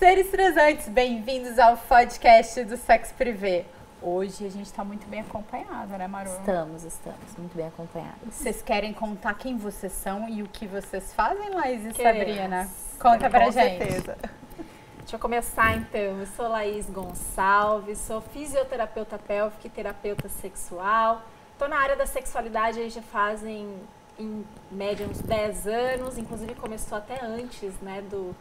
Seres transantes, bem-vindos ao podcast do Sexo Privé. Hoje a gente está muito bem acompanhada, né, Maru? Estamos, estamos muito bem acompanhados. Vocês querem contar quem vocês são e o que vocês fazem, Laís e Queremos. Sabrina? Conta pra Com gente. certeza. Deixa eu começar então. Eu sou Laís Gonçalves, sou fisioterapeuta pélvica e terapeuta sexual. Estou na área da sexualidade aí já fazem, em média, uns 10 anos. Inclusive começou até antes, né, do,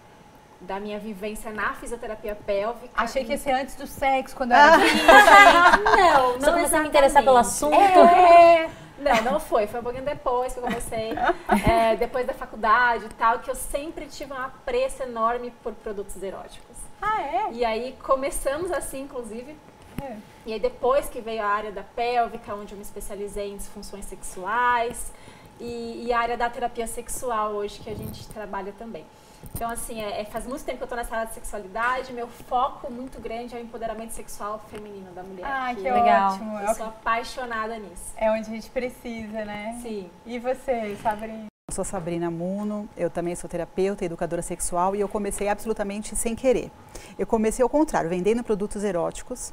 da minha vivência na fisioterapia pélvica. Achei que ia ser antes do sexo, quando eu era Não, não Só comecei a me interessar pelo assunto. É. Não, não foi. Foi um pouquinho depois que eu comecei. é, depois da faculdade e tal, que eu sempre tive um apreço enorme por produtos eróticos. Ah, é? E aí começamos assim, inclusive. É. E aí depois que veio a área da pélvica, onde eu me especializei em disfunções sexuais. E, e a área da terapia sexual hoje, que a gente trabalha também. Então, assim, é, é- faz muito tempo que eu tô nessa área de sexualidade. Meu foco muito grande é o empoderamento sexual feminino da mulher. Ah, que legal. ótimo. É, Eu o sou que- apaixonada nisso. é onde a gente precisa, né? Sim. E você, Sabrina? Eu sou Sabrina Muno, eu também sou terapeuta e educadora sexual e eu comecei absolutamente sem querer. Eu comecei ao contrário, vendendo produtos eróticos.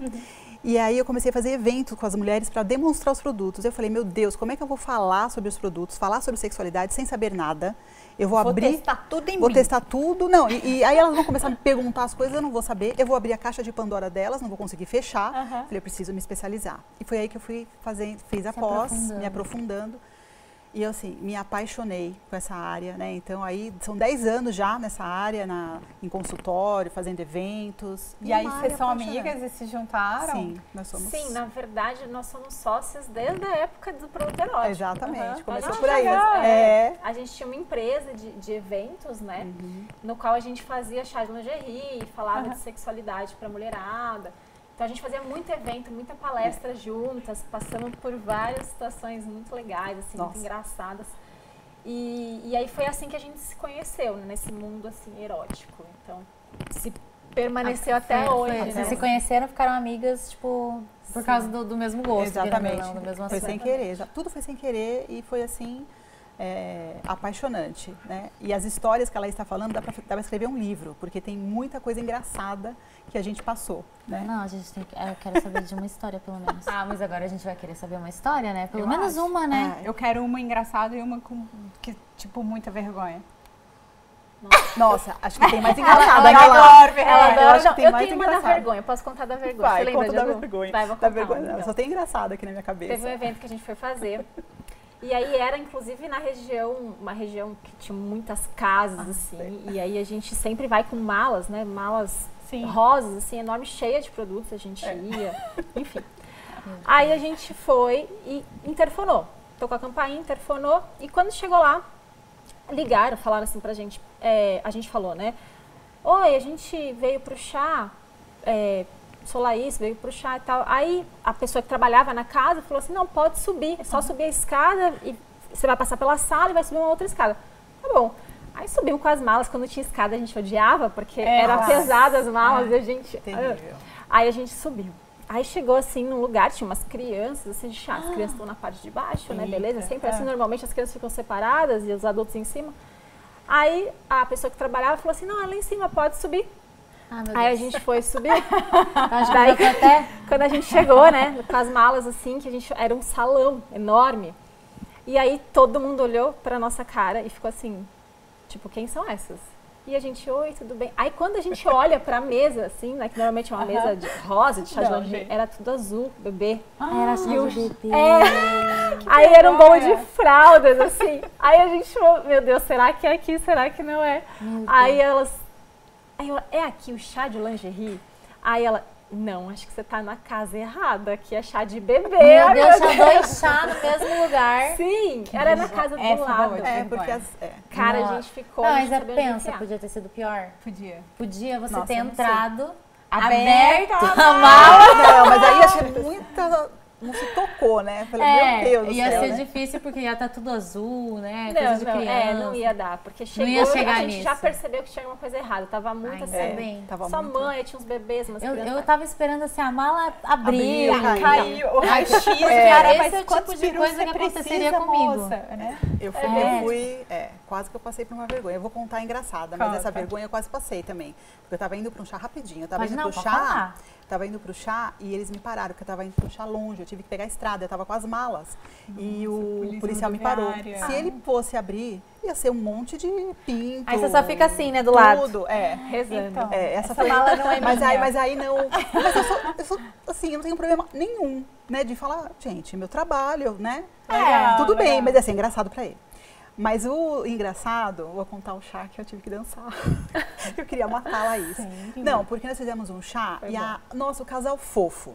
E aí eu comecei a fazer eventos com as mulheres para demonstrar os produtos. Eu falei, meu Deus, como é que eu vou falar sobre os produtos, falar sobre sexualidade sem saber nada? Eu vou, Vou abrir, testar tudo em vou mim. testar tudo. Não, e, e aí elas vão começar a me perguntar as coisas, eu não vou saber. Eu vou abrir a caixa de Pandora delas, não vou conseguir fechar. Aham. Falei, eu preciso me especializar. E foi aí que eu fui fazer, fiz a Se pós, aprofundando. me aprofundando. E eu, assim, me apaixonei com essa área, né? Então, aí, são 10 anos já nessa área, na, em consultório, fazendo eventos. E aí, uma vocês área são amigas e se juntaram? Sim, nós somos... Sim, na verdade, nós somos sócias desde a época do produto erótico. Exatamente, Aham. começou por aí. chegamos, É. A gente tinha uma empresa de, de eventos, né? Uhum. No qual a gente fazia chá de lingerie, falava Aham. de sexualidade pra mulherada. Então a gente fazia muito evento, muita palestra juntas, passamos por várias situações muito legais, assim, muito engraçadas. E, e aí foi assim que a gente se conheceu, né, nesse mundo assim erótico. Então, se permaneceu até Foi- hoje, foi- né? Vocês se conheceram, ficaram amigas, tipo, por Sim. causa do, do mesmo gosto. Exatamente. Não, do mesmo foi assunto. sem querer. exa- Tudo foi sem querer e foi assim é, apaixonante, né? E as histórias que ela está falando dá para escrever um livro, porque tem muita coisa engraçada que a gente passou, né? Não, a gente tem que, eu quero saber de uma história, pelo menos. Ah, mas agora a gente vai querer saber uma história, né? Pelo Eu menos acho. uma, né? Eu quero uma engraçada e uma com, que, tipo, muita vergonha. Nossa, acho que tem mais engraçada. ela aquela- adora Ela É, adora. eu acho que tem eu mais tenho uma da engraçado. vergonha. Posso contar da vergonha? Vai, Você lembra conta de da algum? vergonha. Vai, vou da contar vergonha. uma, não, então. Só tem engraçada aqui na minha cabeça. Teve um evento que a gente foi fazer. E aí era, inclusive, na região, uma região que tinha muitas casas, Ah, assim. E aí a gente sempre vai com malas, né? Malas Sim. rosas, assim, enorme, cheia de produtos. A gente É. ia, enfim. Aí a gente foi e interfonou. Tocou a campainha, interfonou. E quando chegou lá, ligaram, falaram assim pra gente. é, a gente falou, né? Oi, a gente veio pro chá. É, sou Laís, veio pro chá e tal. Aí a pessoa que trabalhava na casa falou assim: não, pode subir, é só subir a escada e você vai passar pela sala e vai subir uma outra escada. Tá bom. Aí subimos com as malas, quando tinha escada a gente odiava, porque É, era nossa. pesada as malas e a gente. Terrível. Aí a gente subiu. Aí chegou assim num lugar, tinha umas crianças assim de chá. As crianças estão na parte de baixo, né? Beleza? Sempre assim, é. normalmente as crianças ficam separadas e os adultos em cima. Aí a pessoa que trabalhava falou assim: não, é lá em cima, pode subir. Ah, Aí a gente foi subir. Então, Daí- até... Quando a gente chegou, né, com as malas assim, que a gente era um salão enorme. E aí todo mundo olhou pra nossa cara e ficou assim, tipo, quem são essas? E a gente, oi, tudo bem? Aí quando a gente olha pra mesa, assim, né, que normalmente é uma mesa de rosa, de chá de lingerie, era tudo azul, bebê. Ah, era de bebê. É. Aí era um bolo de fraldas, assim. Aí a gente falou, meu Deus, será que é aqui? Será que não é? Aí elas. Aí eu, é aqui o chá de lingerie? Aí ela, não, acho que você tá na casa errada, aqui é chá de bebê. Meu Deus, tinha dois chá no mesmo lugar. Sim, era na casa do Essa lado. É, porque as, é. Cara, a Nossa. gente ficou. Não, a mas gente é, pensa, podia ter sido pior. Podia. Podia você Nossa, ter entrado, Aberto aberto a a mala. Não, mas aí ser muita não se tocou, né? Falei, É, meu Deus do ia céu, ser né? difícil porque ia estar tudo azul, né? Não, Coisa de não, criança. é, não ia dar, porque chegou, ia chegar a gente já nisso. percebeu que tinha alguma coisa errada, tava muito Ainda assim. bem. tava Sua muito... mãe, tinha uns bebês, umas Eu, eu tava esperando assim, a mala abrir. Abriu, caiu. O raio-x, Porque cara, esse mas é o tipo de coisa que aconteceria precisa, comigo. moça, né? Eu fui, É. eu fui, é, quase que eu passei por uma vergonha. Eu vou contar engraçada, mas Conta. essa vergonha eu quase passei também. Porque eu tava indo para um chá rapidinho. Eu tava Pode indo não, pro pode chá. falar. Tava indo pro chá e eles me pararam, porque eu tava indo pro chá longe, eu tive que pegar a estrada, eu tava com as malas. e o polícia policial me parou. Se ele fosse abrir, ia ser um monte de pinto. Aí você só fica assim, né, do lado. Tudo, é. rezando. Então, É, essa, essa foi... mala não é mas minha. aí, mas aí não. Mas eu sou, eu sou, assim, eu não tenho problema nenhum, né? De falar, gente, meu trabalho, né? Legal, Tudo bem, legal. mas assim, engraçado pra ele. Mas o engraçado, vou contar o chá que eu tive que dançar. eu queria matar a Laís. Não, porque nós fizemos um chá Foi e a, nossa, o casal fofo.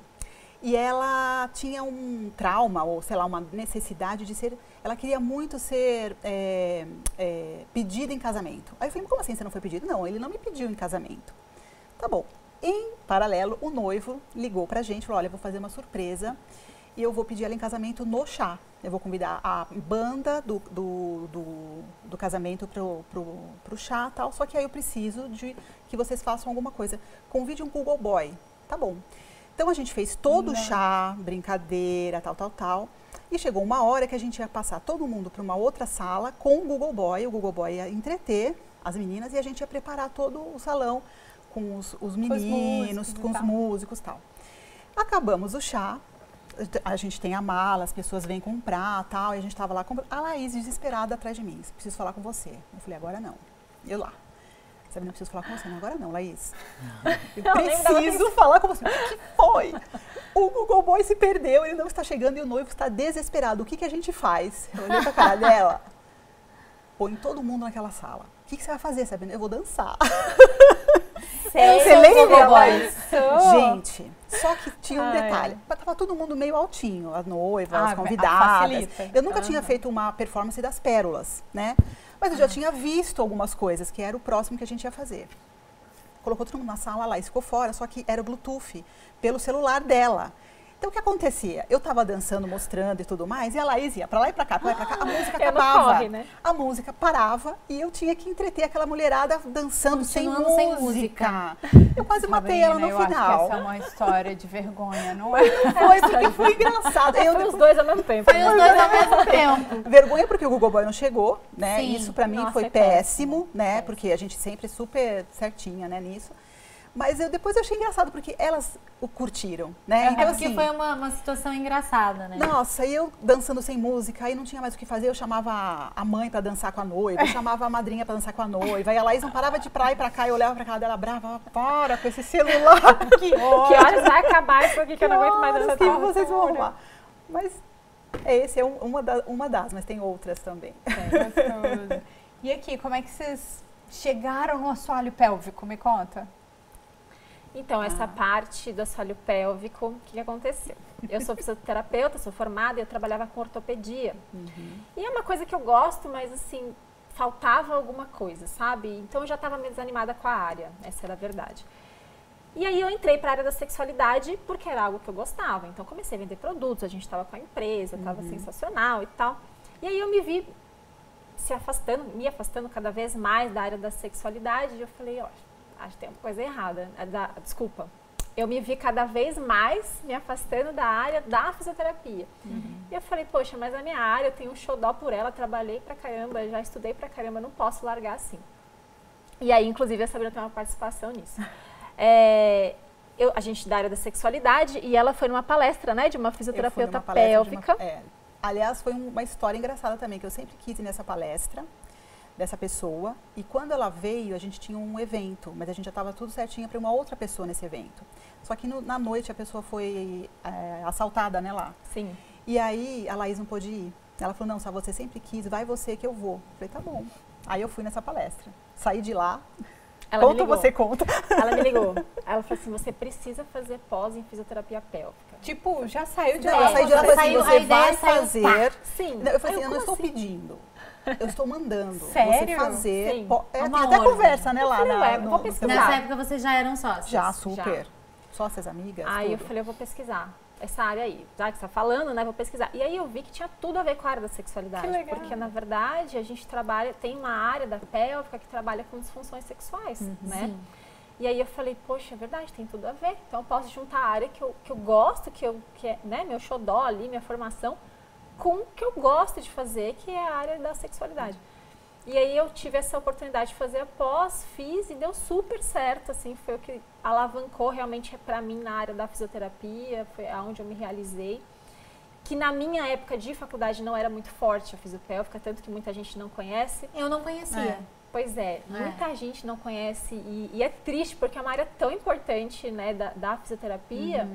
E ela tinha um trauma, ou sei lá, uma necessidade de ser. Ela queria muito ser é, é, pedida em casamento. Aí eu falei, como assim você não foi pedido? Não, ele não me pediu em casamento. Tá bom. Em paralelo, o noivo ligou pra gente e falou: olha, eu vou fazer uma surpresa e eu vou pedir ela em casamento no chá. Eu vou convidar a banda do, do, do, do casamento pro, pro, pro chá tal, só que aí eu preciso de que vocês façam alguma coisa. Convide um Google Boy. Tá bom. Então a gente fez todo o chá, brincadeira, tal, tal, tal. E chegou uma hora que a gente ia passar todo mundo para uma outra sala com o Google Boy. O Google Boy ia entreter as meninas e a gente ia preparar todo o salão com os, os meninos, músicos e com os músicos e tal. Acabamos o chá, a gente tem a mala, as pessoas vêm comprar tal, e a gente estava lá comprando. A Laís desesperada atrás de mim, preciso falar com você. Eu falei, agora não. Eu lá. Sabe, não preciso falar com você, não, agora não, Laís. Eu Não, preciso falar com você. O que foi? O Google Boy se perdeu, ele não está chegando e o noivo está desesperado. O que, que a gente faz? Eu olhei pra cara dela. Põe todo mundo naquela sala. O que, que você vai fazer, Sabrina? Eu vou dançar. Sério? Você lembra? Gente, só que tinha um Ai. detalhe. Mas Tava todo mundo meio altinho, a noiva, Ah, as convidadas. Eu nunca tinha feito uma performance das pérolas, né? Mas eu já tinha visto algumas coisas, que era o próximo que a gente ia fazer. Colocou todo mundo na sala lá e ficou fora, só que era o Bluetooth, pelo celular dela. Então o que acontecia? Eu tava dançando, mostrando e tudo mais, e a Laís ia pra lá e pra cá, pra lá e pra cá, a música É acabava. corre, né? A música parava e eu tinha que entreter aquela mulherada dançando sem Continuando sem música. Eu quase matei Sabrina, ela no eu final. acho que essa é uma história de vergonha, não é? Foi porque foi engraçado. Eu Foi os dois ao mesmo tempo. Foi os dois ao mesmo tempo. Vergonha porque o Google Boy não chegou, né? Sim. Isso pra mim Nossa, foi é péssimo, né? Porque a gente sempre super certinha, né, nisso. Mas eu depois eu achei engraçado porque elas o curtiram, né? É Então porque assim, foi uma, uma situação engraçada, né? nossa, e eu dançando sem música, aí não tinha mais o que fazer, eu chamava a mãe pra dançar com a noiva, eu chamava a madrinha pra dançar com a noiva, e a Laís não parava de ir pra e cá, eu olhava pra cara dela brava, para com esse celular, que Que horas vai acabar isso aqui que eu não aguento mais dançar. que vocês vão arrumar. Mas é, esse é um- uma, da- uma das, mas tem outras também. Gostoso. E aqui, como é que vocês chegaram no assoalho pélvico? Me conta. Então, Ah. essa parte do assoalho pélvico, o que, que aconteceu? Eu sou fisioterapeuta, sou formada e eu trabalhava com ortopedia. Uhum. E é uma coisa que eu gosto, mas assim, faltava alguma coisa, sabe? Então eu já estava meio desanimada com a área, essa era a verdade. E aí eu entrei para a área da sexualidade porque era algo que eu gostava. Então comecei a vender produtos, a gente estava com a empresa, estava sensacional e tal. E aí eu me vi se afastando, me afastando cada vez mais da área da sexualidade. E eu falei, ó, acho que tem uma coisa errada. É da- desculpa. Eu me vi cada vez mais me afastando da área da fisioterapia. E eu falei, poxa, mas a minha área, eu tenho um xodó por ela, trabalhei pra caramba, já estudei pra caramba, não posso largar assim. E aí, inclusive, a Sabrina tem uma participação nisso. É, eu- a gente da área da sexualidade e ela foi numa palestra, né, de uma fisioterapeuta pélvica. uma- é. Aliás, foi um- uma história engraçada também, que eu sempre quis ir nessa palestra dessa pessoa. E quando ela veio, a gente tinha um evento, mas a gente já estava tudo certinho para uma outra pessoa nesse evento. Só que no- na noite a pessoa foi é, assaltada, né, lá. Sim. E aí a Laís não pôde ir. Ela falou, não, se você sempre quis, vai você que eu vou. Eu falei, tá bom. Aí eu fui nessa palestra. Saí de lá. Ela conta você conta. Ela me ligou. Ela falou assim: você precisa fazer pós em fisioterapia pélvica. Tipo, já saiu de Não, lá. eu saí de lá e assim, saiu- você vai saiu, fazer. Sim. Não, eu falei assim, eu não como estou pedindo. Eu estou mandando. Você Sério? fazer. Sim. po- É, Uma tem até ordem. conversa, né, lá falei, na, ué, no, vou pesquisar. Nessa época vocês já eram sócios. Já, super. Sócias amigas. Aí eu tudo. falei, eu vou pesquisar. essa área aí, já que você está falando, né? Vou pesquisar. E aí eu vi que tinha tudo a ver com a área da sexualidade. Que legal. Porque, na verdade, a gente trabalha, tem uma área da pélvica que trabalha com disfunções sexuais, né? Sim. E aí eu falei, poxa, é verdade, tem tudo a ver. Então eu posso juntar a área que eu, que eu gosto, que, eu, que é né, meu xodó ali, minha formação, com o que eu gosto de fazer, que é a área da sexualidade. E aí eu tive essa oportunidade de fazer a pós, fiz e deu super certo, assim, foi o que alavancou realmente para mim na área da fisioterapia, foi aonde eu me realizei. Que na minha época de faculdade não era muito forte a fisiopélvica, tanto que muita gente não conhece. Eu não conhecia. Pois é, muita gente não conhece e, e é triste porque é uma área tão importante né, da, da fisioterapia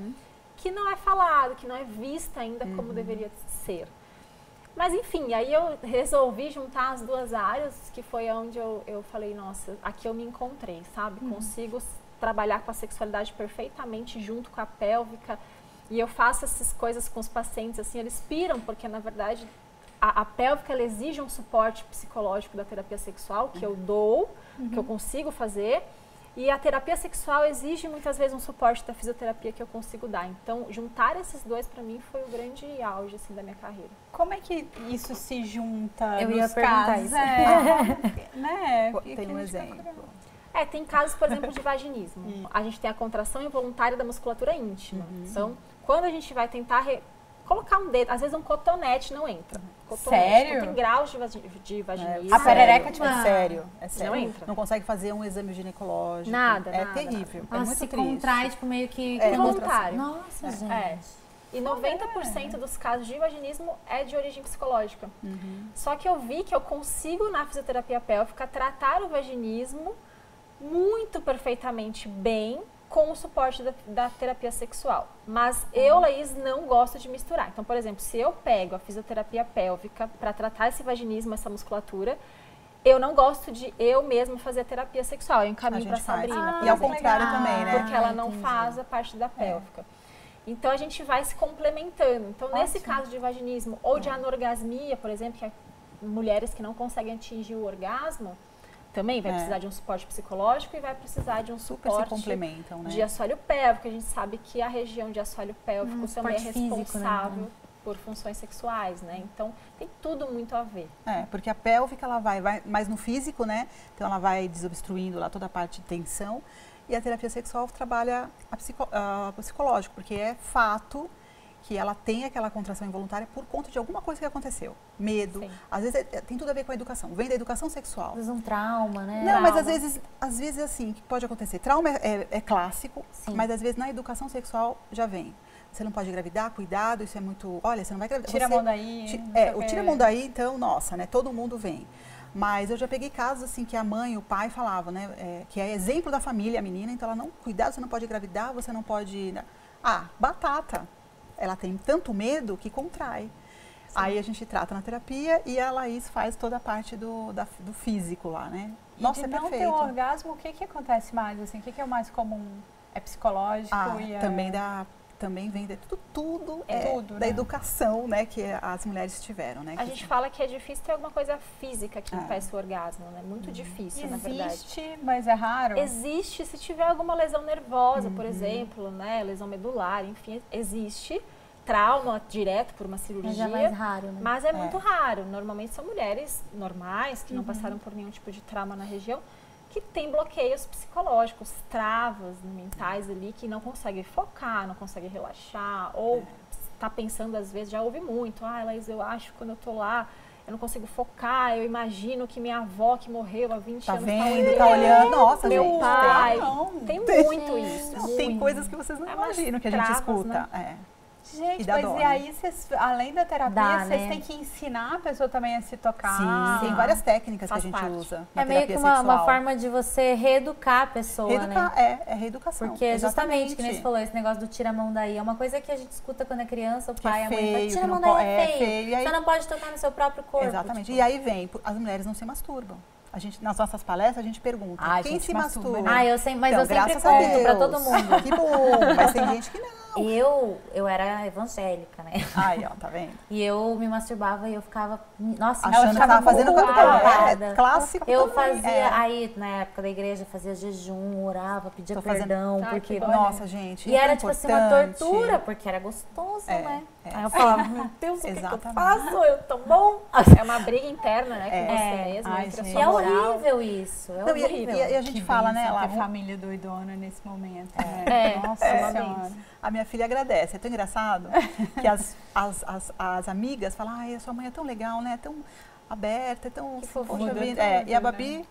que não é falado, que não é vista ainda como deveria ser. Mas enfim, aí eu resolvi juntar as duas áreas, que foi onde eu, eu falei, nossa, aqui eu me encontrei, sabe? Consigo s- trabalhar com a sexualidade perfeitamente junto com a pélvica. E eu faço essas coisas com os pacientes, assim, eles piram, porque na verdade a, a pélvica ela exige um suporte psicológico da terapia sexual, que eu dou, que eu consigo fazer. E a terapia sexual exige muitas vezes um suporte da fisioterapia que eu consigo dar. Então, juntar esses dois para mim foi o grande auge assim da minha carreira. Como é que isso se junta Eu nos ia perguntar casos? isso. É, né? Tem que um exemplo. É, tem casos, por exemplo, de vaginismo. A gente tem a contração involuntária da musculatura íntima. Uhum. Então, quando a gente vai tentar re- colocar um dedo, às vezes um cotonete não entra. Cotonete, Sério? Tem graus de, vagi- de vaginismo. A perereca, tipo, é sério, é sério. Não entra. Não consegue fazer um exame ginecológico. Nada, É nada, terrível. É Ela muito se triste. contrai, tipo, meio que... É, Involuntário. Nossa, gente. É. E 90% dos casos de vaginismo é de origem psicológica. Só que eu vi que eu consigo, na fisioterapia pélvica, tratar o vaginismo muito perfeitamente bem com o suporte da, da terapia sexual. Mas eu, Laís, não gosto de misturar. Então, por exemplo, se eu pego a fisioterapia pélvica para tratar esse vaginismo, essa musculatura, eu não gosto de eu mesma fazer a terapia sexual. Eu A encaminho para. Sabrina. por e ao contrário também, né? porque ela Ah, não entendi. faz a parte da pélvica. Então a gente vai se complementando. Então, nesse Ótimo. caso de vaginismo ou de anorgasmia, por exemplo, que é mulheres que não conseguem atingir o orgasmo, também vai É. precisar de um suporte psicológico e vai precisar de um Super se suporte complementam, né? de assoalho pélvico. A gente sabe que a região de assoalho pélvico Hum, também é suporte físico, né? responsável por funções sexuais, né? Então tem tudo muito a ver. É, porque a pélvica ela vai, vai mais no físico, né? Então ela vai desobstruindo lá toda a parte de tensão. E a terapia sexual trabalha a psico, a psicológico, porque é fato que ela tem aquela contração involuntária por conta de alguma coisa que aconteceu. Medo. Sim. Às vezes é- tem tudo a ver com a educação. Vem da educação sexual. Às vezes um trauma, né? Não, mas Trauma. às vezes, às vezes assim, que pode acontecer. Trauma é, é- é clássico, Sim. mas às vezes na educação sexual já vem. Você não pode engravidar, cuidado, isso é muito. Olha, você não vai engravidar. Tira a você- mão daí. Ti- É, o tira a mão daí, então, nossa, né? Todo mundo vem. Mas eu já peguei casos assim que a mãe e o pai falavam, né? é, que é exemplo da família, a menina, então ela não, cuidado, você não pode engravidar, você não pode. né? Ah, batata. Ela tem tanto medo que contrai. Aí a gente trata na terapia e a Laís faz toda a parte do, da- do físico lá, né? E Nossa, de é não ter perfeito. um orgasmo, o que, que acontece mais? Assim, o que, que é o mais comum? É psicológico Ah, e é... também dá, também vem de tudo, tudo É é tudo, da né? educação, né, que as mulheres tiveram, né? A gente fala que é difícil ter alguma coisa física que Ah. impeça o orgasmo, né? Muito difícil, na verdade. Existe, mas é raro. Existe se tiver alguma lesão nervosa, Uhum. por exemplo, né? Lesão medular, enfim, existe. Trauma direto por uma cirurgia. Mas é mais raro, né? Mas é, É. muito raro. Normalmente são mulheres normais, que não Uhum. passaram por nenhum tipo de trauma na região, que têm bloqueios psicológicos, travas mentais ali, que não conseguem focar, não conseguem relaxar, ou está pensando, às vezes, já ouve muito, ah, Laís, eu acho que quando eu tô lá, eu não consigo focar, eu imagino que minha avó que morreu há 20 Tá anos vendo, tá olhando, nossa, meu gente. pai. Não. Tem Tem. muito isso. Não, tem muito. coisas que vocês não É imaginam que a gente escuta. né? É. Gente, E mas dó, e né? aí, vocês, além da terapia, vocês né? têm que ensinar a pessoa também a se tocar. Sim, tem várias técnicas que a Faz gente parte. usa. Na É meio que uma, uma forma de você reeducar a pessoa, Reeducar, né? é, é reeducação. Porque justamente, que nem exatamente. você falou, esse negócio do tira a mão daí, é uma coisa que a gente escuta quando é criança, o Que pai, é a mãe fala, feio, tira a mão não daí, é é feio. feio, e aí- Você não pode tocar no seu próprio corpo. Exatamente. tipo. E aí vem, as mulheres não se masturbam. A gente, nas nossas palestras, a gente pergunta, Ah, quem gente se masturba, masturba? Ah, eu sempre, mas Então, eu sempre conto pra todo mundo. Que bom, mas tem gente que não. Eu, eu era evangélica, né? Aí, ó, tá vendo? E eu me masturbava e eu ficava. Nossa, Achando eu que ficava tava fazendo coisa- é, preocupada. clássico Eu também, fazia, é. aí na época da igreja, fazia jejum, orava, pedia Tô fazendo- perdão, Ai, porque. que. Nossa, gente. E é era tipo assim uma importante. tortura, porque era gostoso, É, né? é. Aí eu falava, meu Deus, o que, que eu faço? Eu tô bom. É uma briga interna, né, com É. você mesmo, Ai, a gente. E é horrível isso. É Não, e, horrível. e- e a gente Que fala, né, lá, ter família doidona nesse momento, né? É, Nossa é. A minha filha agradece. É tão engraçado que as, as, as, as amigas falam, ai, a sua mãe é tão legal, né? Tão aberta, é tão. Que fofura. Poxa Muda vida. É, tudo, e a né? Babi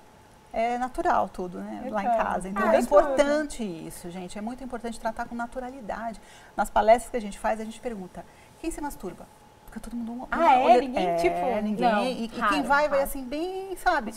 é natural tudo, né? Lá em casa. Então Ah, é tudo. importante isso, gente. É muito importante tratar com naturalidade. Nas palestras que a gente faz, a gente pergunta, quem se masturba? Porque todo mundo. Ah, é? olha- Ninguém, tipo, ninguém. não, e, e quem raro, vai, vai raro. assim, bem, sabe?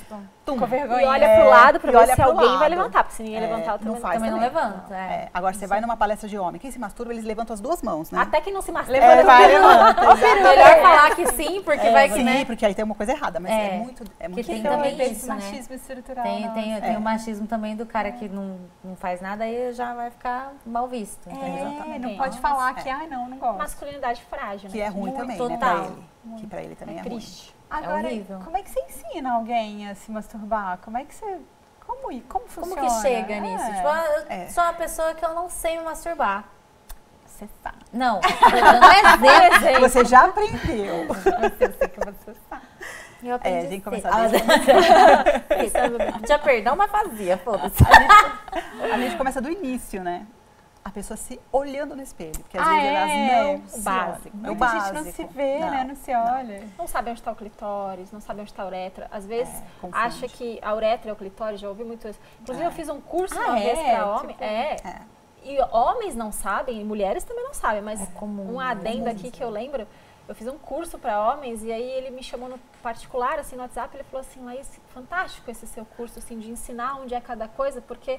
Tum. Com vergonha. E olha É, pro lado pra ver olha se pro alguém vai lado. levantar, porque se ninguém É, levantar, eu não também, faz Também não também. levanta. É. É, agora você vai numa palestra de homem, quem se masturba, eles levantam as duas mãos, né? Até que não se masturba. É, vai, levanta. Melhor falar que sim, porque vai que, Sim, né? porque aí tem uma coisa errada, mas é, É, muito, é muito que tem também isso, né? machismo estrutural. Tem, É. o machismo também do cara que não, não faz nada aí já vai ficar mal visto. É, Exatamente. não pode falar que, É. ai, não, não gosto. Masculinidade frágil, Que né? é ruim Muito né, total. pra ele. Que pra ele também é, É ruim. triste. Agora, horrível. como é que você ensina alguém a se masturbar? Como é que você... Como, como Como funciona? que chega É, nisso? Tipo, ah, eu É. sou uma pessoa que eu não sei me masturbar. Você sabe. Não, um exemplo. Você já aprendeu. Eu sei que você sabe. Eu aprendi É, tem que a começar ser. desde Ah, Tinha perdão, mas fazia, foda-se. A gente começa do início, né? A pessoa se olhando no espelho. Porque às Ah, vezes é? elas não O se básico. olham. É o básico. gente não se vê, Não, né? Não se olha. Não sabe onde está o clitóris, não sabe onde está a uretra. Às vezes É, acha que a uretra é o clitóris, já ouvi muito isso. Inclusive É. eu fiz um curso Ah, uma é? vez para homem. Tipo- É. É. E homens não sabem, e mulheres também não sabem, mas É comum, um é adendo aqui que eu lembro, eu fiz um curso para homens e aí ele me chamou no particular, assim, no WhatsApp, ele falou assim, Laís, fantástico esse seu curso, assim, de ensinar onde é cada coisa, porque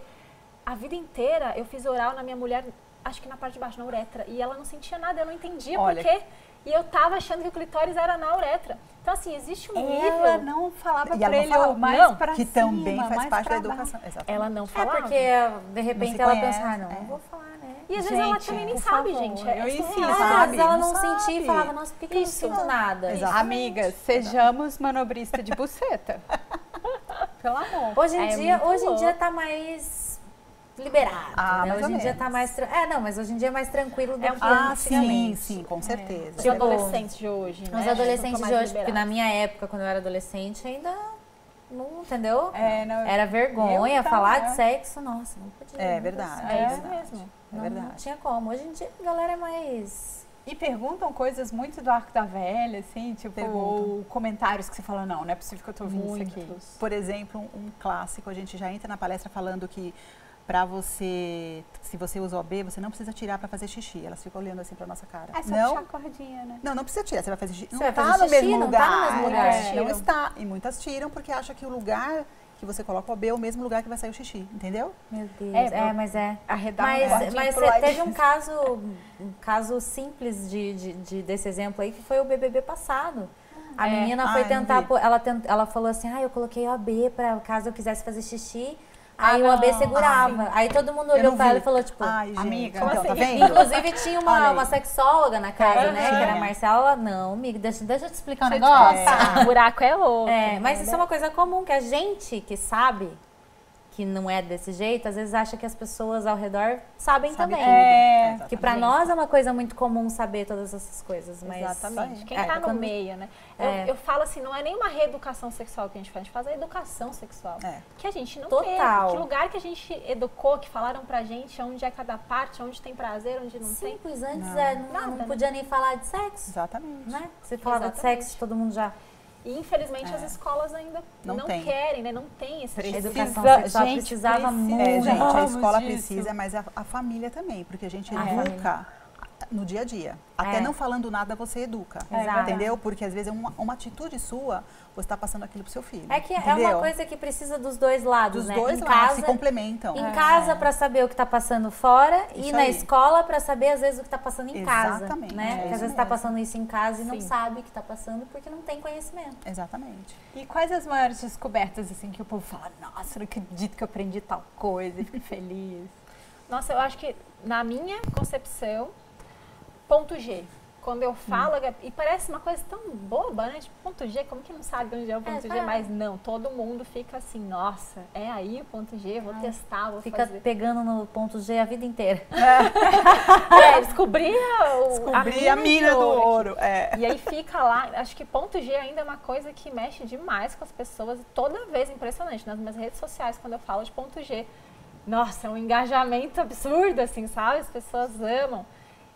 a vida inteira eu fiz oral na minha mulher, acho que na parte de baixo, na uretra, e ela não sentia nada, eu não entendia Olha- por quê. E eu tava achando que o clitóris era na uretra. Então, assim, existe um Ela nível... não falava E ela pra não ele falava. mais Não, pra Que cima, também faz mais parte da educação. Exatamente. Ela não É falava. porque, de repente, ela conhece, pensa, ah, não, é. não vou falar, né? E às vezes ela Gente, também nem sabe, favor, gente. É eu Ah, às vezes ela não, Não sentia e falava, nossa, por que, que eu não sinto nada? Exato. Amigas, sejamos manobrista de buceta. Pelo amor. Hoje em É dia, hoje em dia tá mais liberado, Ah, né? mais Hoje em dia tá mais... tra- É, não, mas hoje em dia é mais tranquilo do É um que Ah, sim, antigamente. sim, com certeza. De Tipo, adolescentes de hoje, né? Os Estão adolescentes de hoje, porque na minha época, quando eu era adolescente, ainda não, entendeu? É, não, Era vergonha falar de sexo, nossa, não podia. É não verdade. podia. É É isso verdade. mesmo. É Não, verdade. não tinha como. Hoje em dia a galera é mais... E perguntam coisas muito do arco da velha, assim, tipo, Perguntam. ou comentários que você fala, não, não é possível que eu tô ouvindo isso aqui. Por exemplo, um clássico, a gente já entra na palestra falando que para você, se você usa OB, você não precisa tirar para fazer xixi. Elas ficam olhando assim para nossa cara. É só não, puxar a cordinha, né? não, não precisa tirar, você vai fazer xixi. Você não está no tá no mesmo lugar. É, não está. E muitas tiram porque acham que o lugar que você coloca o OB é o mesmo lugar que vai sair o xixi, entendeu? Meu Deus. É, É, mas é... Arredar um Mas, cordinho mas pro cê- lado. teve um caso, um caso simples de, de- de- desse exemplo aí, que foi o BBB passado. A É. menina foi tentar, ela, tent, ela falou assim, ah, eu coloquei OB pra caso eu quisesse fazer xixi. Ah, Aí o OB não. segurava. aí todo mundo olhou pra vi. ela e falou, tipo... Ai, gente, amiga, então, como tá assim? vendo? Inclusive tinha uma, uma sexóloga na casa, né? Que era a. Marcela. Não, amiga, deixa, deixa eu te explicar um negócio. contar. O buraco é outro. É, mas né? isso é uma coisa comum, que a gente que sabe que não é desse jeito, às vezes acha que as pessoas ao redor sabem Sabe também. É, Exatamente. Que pra nós é uma coisa muito comum saber todas essas coisas, mas Exatamente. Quem É, tá no quando- meio, né? É. Eu, eu falo assim, não é nem uma reeducação sexual que a gente faz, a gente faz a educação sexual. É. Que a gente não Total. teve. Que lugar que a gente educou, que falaram pra gente onde é cada parte, onde tem prazer, onde não tem. simples antes Não. é, não, Nada, não né? podia nem falar de sexo, Exatamente. né? Você falava de Exatamente. sexo, todo mundo já. E infelizmente É. as escolas ainda Não não, tem. querem, né? Não tem esse tipo de- educação Precisa- sexual gente, precisava precisa. muito. É, gente, a escola disso. precisa, mas a, a família também, porque a gente A educa no dia a dia. Até É. não falando nada, você educa. Exato. Entendeu? Porque às vezes é uma, uma atitude sua, você está passando aquilo pro seu filho. É que é entendeu? uma coisa que precisa dos dois lados, Dos né? dois em lados casa, se complementam. Em É. casa pra saber o que tá passando fora e Isso na aí. escola pra saber às vezes o que tá passando em casa, Exatamente, né? é Porque às isso vezes tá mesmo. passando isso em casa e não Sim. sabe o que tá passando porque não tem conhecimento. Exatamente. E quais as maiores descobertas, assim, que o povo fala, nossa, não acredito que eu aprendi tal coisa e fico feliz. Nossa, eu acho que na minha concepção, ponto G. Quando eu falo, e parece uma coisa tão boba, né? Tipo, ponto G, como que não sabe onde é o ponto G? tá. Mas não, todo mundo fica assim, nossa, é aí o ponto G, vou testar, vou Fica fazer. pegando no ponto G a vida inteira. É, descobri, o, Descobri a mina do ouro. É. E aí fica lá, acho que ponto G ainda é uma coisa que mexe demais com as pessoas. Toda vez impressionante nas minhas redes sociais, quando eu falo de ponto G. Nossa, é um engajamento absurdo, assim, sabe? As pessoas amam.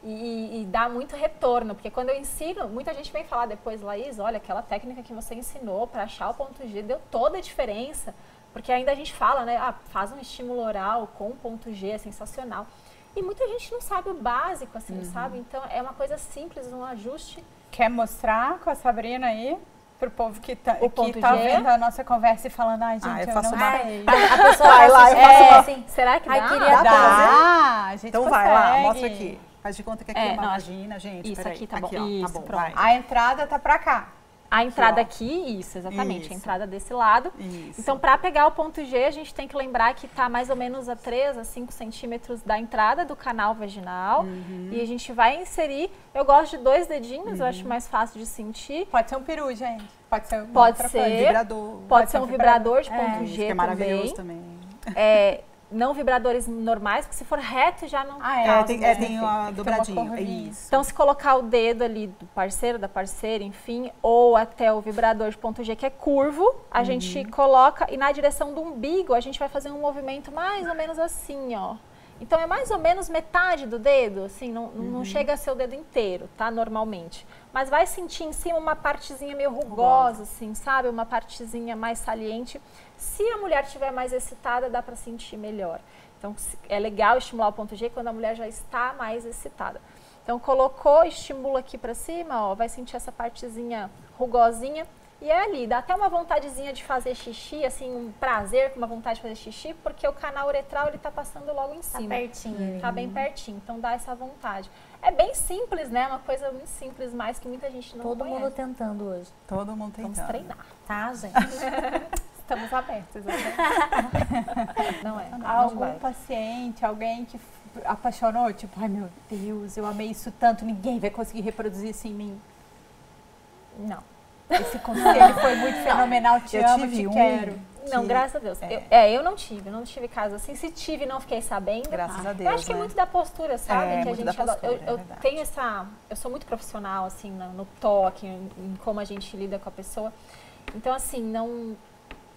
E, e dá muito retorno, porque quando eu ensino, muita gente vem falar depois, Laís, olha, aquela técnica que você ensinou para achar o ponto G deu toda a diferença. Porque ainda a gente fala, né? Ah, faz um estímulo oral com ponto G, é sensacional. E muita gente não sabe o básico, assim, Uhum. sabe? Então é uma coisa simples, um ajuste Quer mostrar com a Sabrina aí? Pro povo que tá, O que tá G? vendo a nossa conversa e falando, ai, gente, Ah, eu eu, faço não uma- sei. A pessoa Vai lá, eu faço é, uma- assim, Será que Ai, dá? queria Dá? Dá, a gente Então vai lá, consegue. mostra aqui. Faz de conta que aqui é, É, uma não, vagina, gente. isso aqui tá bom. ó, Isso, tá bom, pronto. vai. A entrada tá pra cá. A entrada ó. aqui, isso, exatamente. Isso. A entrada desse lado. Isso. Então, para pegar o ponto G, a gente tem que lembrar que está mais ou menos a 3 a 5 centímetros da entrada do canal vaginal. Uhum. E a gente vai inserir. Eu gosto de dois dedinhos, eu acho mais fácil de sentir. Pode ser um peru, gente. Pode ser Pode ser. coisa. Vibrador. Pode ser um vibrador de É, ponto Isso G que é maravilhoso também. também. É, não vibradores normais, porque se for reto já não. Ah, é, É, tem, é, mulheres tem uma dobradinha. corvinha. Isso. Então, se colocar o dedo ali do parceiro, da parceira, enfim, ou até o vibrador de ponto G, que é curvo, a Uhum. gente coloca e na direção do umbigo a gente vai fazer um movimento mais ou menos assim, ó. Então, é mais ou menos metade do dedo, assim, não, Uhum. não chega a ser o dedo inteiro, tá? Normalmente. Mas vai sentir em cima uma partezinha meio rugosa, assim, sabe? Uma partezinha mais saliente. Se a mulher estiver mais excitada, dá para sentir melhor. Então, é legal estimular o ponto G quando a mulher já está mais excitada. Então, colocou, estimula aqui para cima, ó, vai sentir essa partezinha rugosinha. E é ali, dá até uma vontadezinha de fazer xixi, assim, um prazer com uma vontade de fazer xixi, porque o canal uretral, ele tá passando logo em Tá cima. pertinho. Tá bem pertinho, então dá essa vontade. É bem simples, né? Uma coisa muito simples, mas que muita gente não Todo conhece. mundo tentando hoje. Todo mundo tem Vamos treinar. Tá, gente? Estamos abertos. né? não é. Não Algum vai. paciente, alguém que apaixonou, tipo, ai meu Deus, eu amei isso tanto, ninguém vai conseguir reproduzir isso em mim. Não. Esse conselho foi muito fenomenal, te Eu amo, tive te um quero. Não, que- graças a Deus. é. Eu, é, eu não tive, eu não tive caso assim. Se tive, não fiquei sabendo. Graças a Eu Deus, acho que é né? muito da postura, sabe? É, que a gente postura, eu, é eu verdade. tenho essa. Eu sou muito profissional, assim, no, no toque, em, em como a gente lida com a pessoa. Então, assim, não.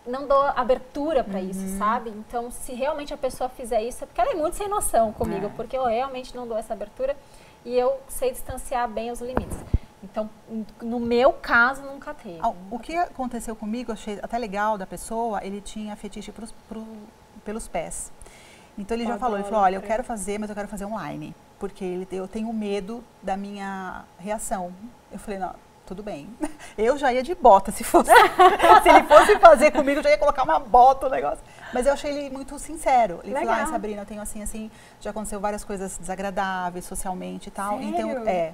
Não dou abertura pra Uhum. isso, sabe? Então, se realmente a pessoa fizer isso, é porque ela é muito sem noção comigo, É. porque eu realmente não dou essa abertura e eu sei distanciar bem os limites. Então, no meu caso, nunca teve. O que aconteceu comigo, achei até legal da pessoa, ele tinha fetiche pros, pro- pelos pés. Então ele já Eu falou, ele falou, olha, eu quero fazer, mas eu quero fazer online. Porque ele, eu tenho medo da minha reação. Eu falei, não, tudo bem. Eu já ia de bota se fosse. se ele fosse fazer comigo, eu já ia colocar uma bota, o negócio. Mas eu achei ele muito sincero. Ele falou, ai, Sabrina, eu tenho assim, assim, já aconteceu várias coisas desagradáveis socialmente e tal. Sério? Então, é.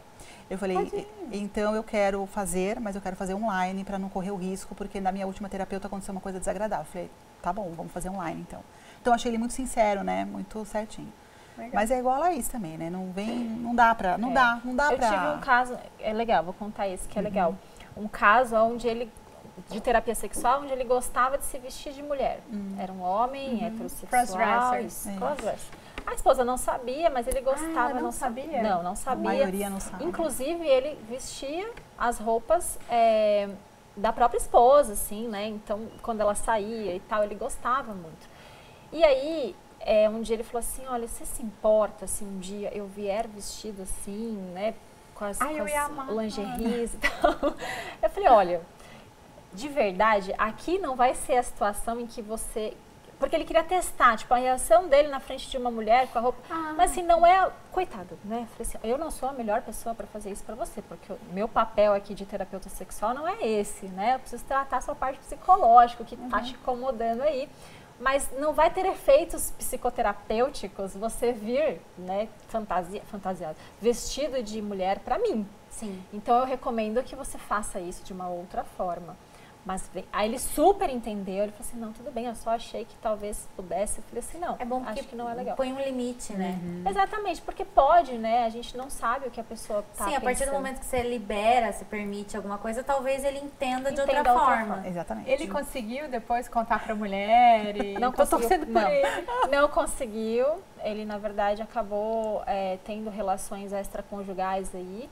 Eu falei, Pode "E- então eu quero fazer, mas eu quero fazer online para não correr o risco, porque na minha última terapeuta aconteceu uma coisa desagradável. Eu falei, tá bom, vamos fazer online então. Então eu achei ele muito sincero, né? Muito certinho. Legal. Mas é igual a Laís também, né? Não vem, não dá pra, não É. dá, não dá eu pra. tive um caso, é legal, vou contar esse que é Uhum. legal. Um caso onde ele, de terapia sexual, onde ele gostava de se vestir de mulher. Era um homem heterossexual. Crossdresser. isso, Uhum. É. crossdresser. A esposa não sabia, mas ele gostava. ela não sabia? Não, não sabia. maioria não sabe. Inclusive, ele vestia as roupas é, da própria esposa, assim, né? Então, quando ela saía e tal, ele gostava muito. E aí, é, um dia ele falou assim, olha, você se importa se um dia eu vier vestido assim, né? Com as, Ai, com as lingeries e tal. Eu falei, olha, de verdade, aqui não vai ser a situação em que você... Porque ele queria testar, tipo, a reação dele na frente de uma mulher com a roupa... Mas assim, não é... Coitado, né? Eu falei assim, eu não sou a melhor pessoa para fazer isso para você, porque o meu papel aqui de terapeuta sexual não é esse, né? Eu preciso tratar a sua parte psicológica, o que tá te incomodando aí. Mas não vai ter efeitos psicoterapêuticos você vir, né, fantasia, fantasiado, vestido de mulher para mim. Sim. Então eu recomendo que você faça isso de uma outra forma. Mas vem- aí ele super entendeu, ele falou assim, não, tudo bem, eu só achei que talvez pudesse. Eu falei assim, não, É bom acho porque que não é legal. põe um limite, né? Exatamente, porque pode, né? A gente não sabe o que a pessoa tá Sim, a partir do pensando. momento que você libera, se permite alguma coisa, talvez ele entenda de outra Entenda outra forma. forma. Exatamente. Ele conseguiu depois contar pra mulher e Não tô conseguiu, torcendo por não. ele. Não conseguiu. Ele, na verdade, acabou é, tendo relações extraconjugais aí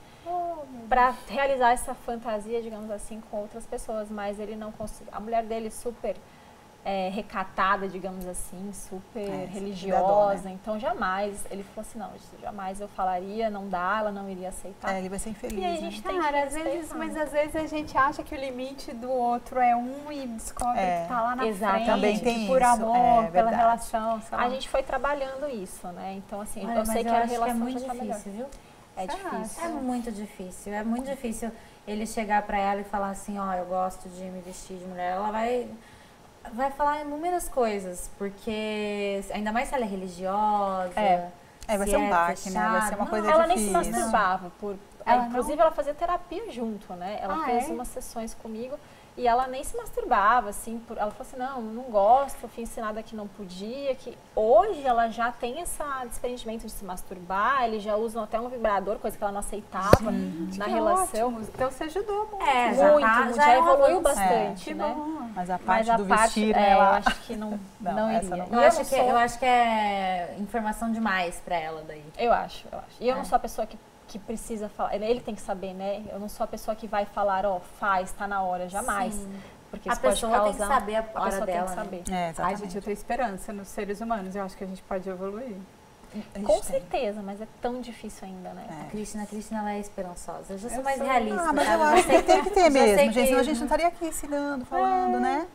para realizar essa fantasia, digamos assim, com outras pessoas. Mas ele não conseguiu. A mulher dele super é, recatada, digamos assim, super É, religiosa. né? Então, jamais. Ele falou assim, não, jamais eu falaria, não dá, ela não iria aceitar. É, ele vai ser infeliz. E aí a né? gente tem Cara, às vezes, mas né? às vezes a gente acha que o limite do outro é um e descobre É. que tá lá na Exatamente. frente, Também tem por isso, amor, é pela verdade. relação, lá. A gente foi trabalhando isso, né? Então, assim, Olha, eu sei que a acho que é relação muito já tá melhor. difícil, viu? É Você difícil. É muito difícil. É muito difícil ele chegar pra ela e falar assim, ó, eu gosto de me vestir de mulher. Ela vai vai falar inúmeras coisas, porque ainda mais se ela é religiosa. É. É, vai se ser um é baque, né? Vai ser uma coisa ela nem se difícil. masturbava. Por, Ela é, inclusive, ela fazia terapia junto, né? Ela Ah, fez é? umas sessões comigo e ela nem se masturbava, assim. Por, ela falou assim, não, não gosto, eu fui ensinada que não podia. que Hoje ela já tem esse desprendimento de se masturbar, eles já usam até um vibrador, coisa que ela não aceitava na Que relação. ótimo. Então você ajudou muito. É, já muito, tá- muito, já já, é evoluiu avanço. bastante, Que né? bom. Mas a Mas parte a do parte, vestir, é, né? eu Ela... acho que não, Não, não, iria. não. Eu, eu acho não que, sou- eu acho que é informação demais pra ela daí. Eu acho, eu acho. E eu É. não sou a pessoa que, que precisa falar. Ele tem que saber, né? Eu não sou a pessoa que vai falar, ó, faz, tá na hora, jamais. Sim. Porque A isso pode pessoa tem que causar- saber a a hora pessoa dela, tem que né? saber. É, Ai, exatamente. gente, eu tenho esperança nos seres humanos. Eu acho que a gente pode evoluir. Com tem. certeza, mas é tão difícil ainda, né? É. A Cristina, a Cristina, ela é esperançosa. Eu já sou Eu mais sou- realista. Ah, mas sabe? eu acho que tem que ter mesmo, gente. Senão a gente não estaria aqui ensinando, falando, né?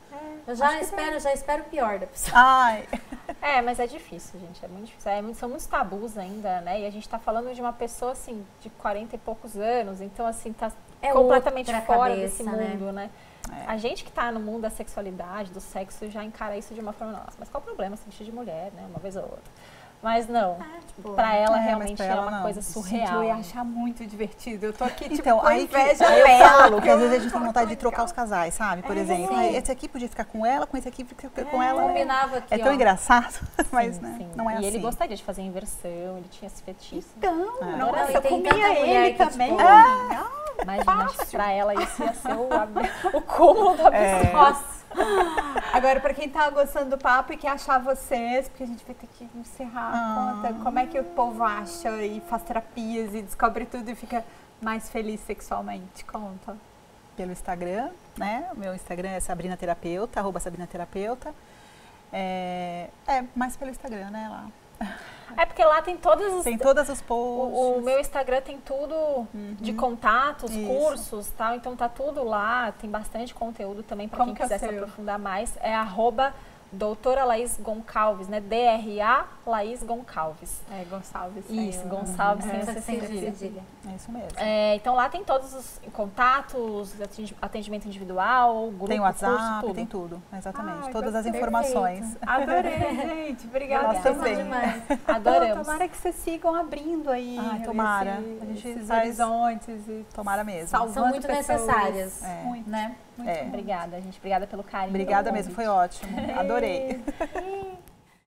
Eu já espero, já espero o pior da pessoa. Ai, É, mas é difícil, gente. É muito difícil. É são muitos tabus ainda, né? E a gente tá falando de uma pessoa, assim, de 40 e poucos anos. Então, assim, tá É completamente fora cabeça, desse né? mundo, né? É. A gente que tá no mundo da sexualidade, do sexo, já encara isso de uma forma, nossa, mas qual o problema se vestir de mulher, né? Uma vez ou outra. Mas não. tipo, Pra ela, É, realmente, pra é ela uma não. coisa Gente, surreal. eu ia achar muito divertido. Eu tô aqui, tipo, Então, com aí que inveja aí eu falo que porque às vezes a gente tem vontade de trocar os casais, sabe? Por É, exemplo, sim. ah, esse aqui podia ficar com ela, com esse aqui fica com ela. né? Combinava aqui, É tão ó. engraçado, mas Sim, né, sim. não é e assim. ele gostaria de fazer inversão, ele tinha esse fetiche. Então, É. nossa, Não, e eu comia ele que, também. tipo, Ah, Imagina, acho que pra ela isso ia ser o, o cúmulo da É. Nossa. Agora, pra quem tá gostando do papo e quer achar vocês, porque a gente vai ter que encerrar Ah. a conta, como é que o povo acha e faz terapias e descobre tudo e fica mais feliz sexualmente? Conta. Pelo Instagram, né? O meu Instagram é Sabrina Terapeuta, arroba Sabrina Terapeuta. É, é, mais pelo Instagram, né? Lá. É porque lá tem todas as. Tem todas os posts. O, o meu Instagram tem tudo de contatos, Isso. cursos tal, então tá tudo lá, tem bastante conteúdo também para quem que é quiser se seu? aprofundar mais. É arroba doutora Laís Goncalves, né? D-R-A Laís Goncalves. É, Gonçalves. Isso, o- Gonçalves É. sem sem cedilha. cedilha. É isso mesmo. É, então lá tem todos os contatos, atendi- atendimento individual, grupo, tem curso, WhatsApp, tudo. tem tudo. Exatamente. Ai, Todas as gostei. informações. Adorei, gente. Obrigada. Nós também. demais. Adoramos. Tomara que vocês sigam abrindo aí Ai, tomara. esse- A gente esses faz- horizontes e Tomara mesmo. salvando São muito pessoas. necessárias, É. Muito. né? Muito É. Obrigada, gente. Obrigada pelo carinho. Obrigada mesmo, foi ótimo. Adorei.